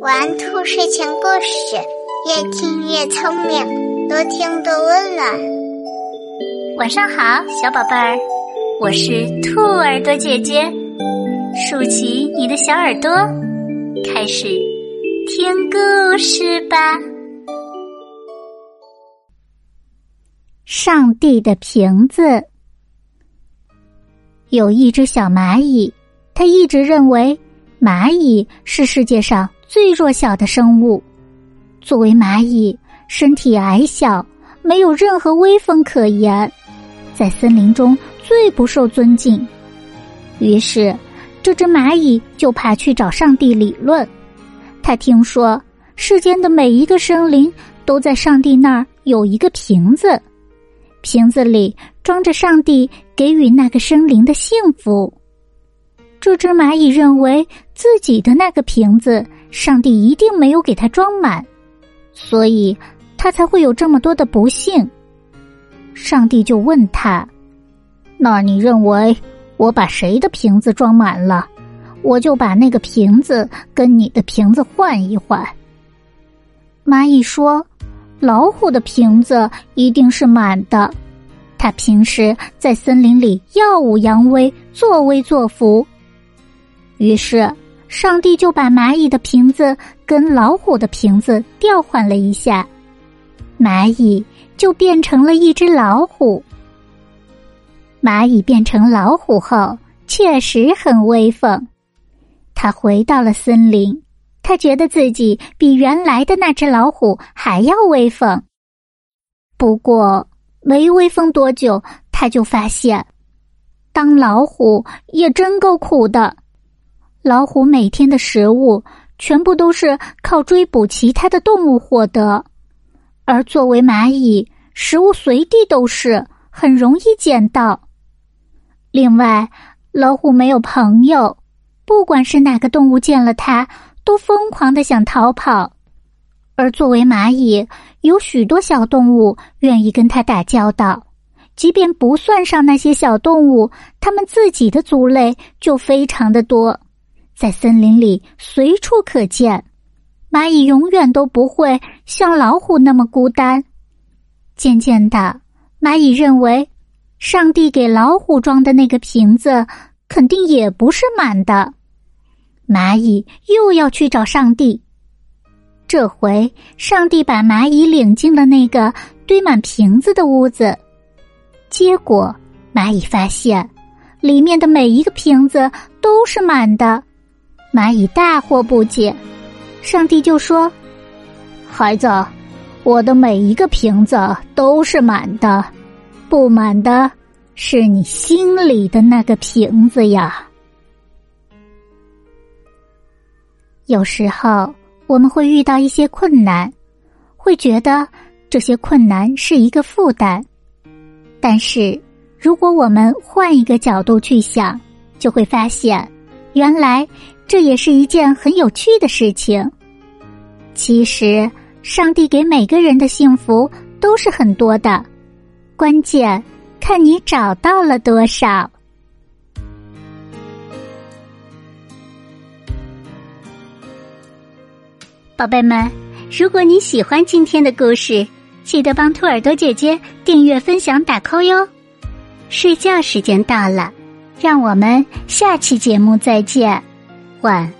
玩兔睡前故事，越听越聪明，多听多温暖。晚上好，小宝贝儿，我是兔耳朵姐姐，竖起你的小耳朵，开始听故事吧。上帝的瓶子，有一只小蚂蚁，它一直认为。蚂蚁是世界上最弱小的生物。作为蚂蚁，身体矮小，没有任何威风可言，在森林中最不受尊敬。于是，这只蚂蚁就爬去找上帝理论。他听说世间的每一个生灵都在上帝那儿有一个瓶子，瓶子里装着上帝给予那个生灵的幸福。这只蚂蚁认为自己的那个瓶子，上帝一定没有给它装满，所以它才会有这么多的不幸。上帝就问他：“那你认为我把谁的瓶子装满了，我就把那个瓶子跟你的瓶子换一换？”蚂蚁说：“老虎的瓶子一定是满的，它平时在森林里耀武扬威，作威作福。”于是，上帝就把蚂蚁的瓶子跟老虎的瓶子调换了一下，蚂蚁就变成了一只老虎。蚂蚁变成老虎后，确实很威风。他回到了森林，他觉得自己比原来的那只老虎还要威风。不过，没威风多久，他就发现，当老虎也真够苦的。老虎每天的食物全部都是靠追捕其他的动物获得，而作为蚂蚁，食物随地都是，很容易捡到。另外，老虎没有朋友，不管是哪个动物见了它，都疯狂的想逃跑；而作为蚂蚁，有许多小动物愿意跟它打交道，即便不算上那些小动物，它们自己的族类就非常的多。在森林里随处可见，蚂蚁永远都不会像老虎那么孤单。渐渐的，蚂蚁认为，上帝给老虎装的那个瓶子肯定也不是满的。蚂蚁又要去找上帝。这回，上帝把蚂蚁领进了那个堆满瓶子的屋子，结果蚂蚁发现，里面的每一个瓶子都是满的。蚂蚁大惑不解，上帝就说：“孩子，我的每一个瓶子都是满的，不满的是你心里的那个瓶子呀。”有时候我们会遇到一些困难，会觉得这些困难是一个负担，但是如果我们换一个角度去想，就会发现，原来。这也是一件很有趣的事情。其实，上帝给每个人的幸福都是很多的，关键看你找到了多少。宝贝们，如果你喜欢今天的故事，记得帮兔耳朵姐姐订阅、分享、打 call 哟。睡觉时间到了，让我们下期节目再见。晚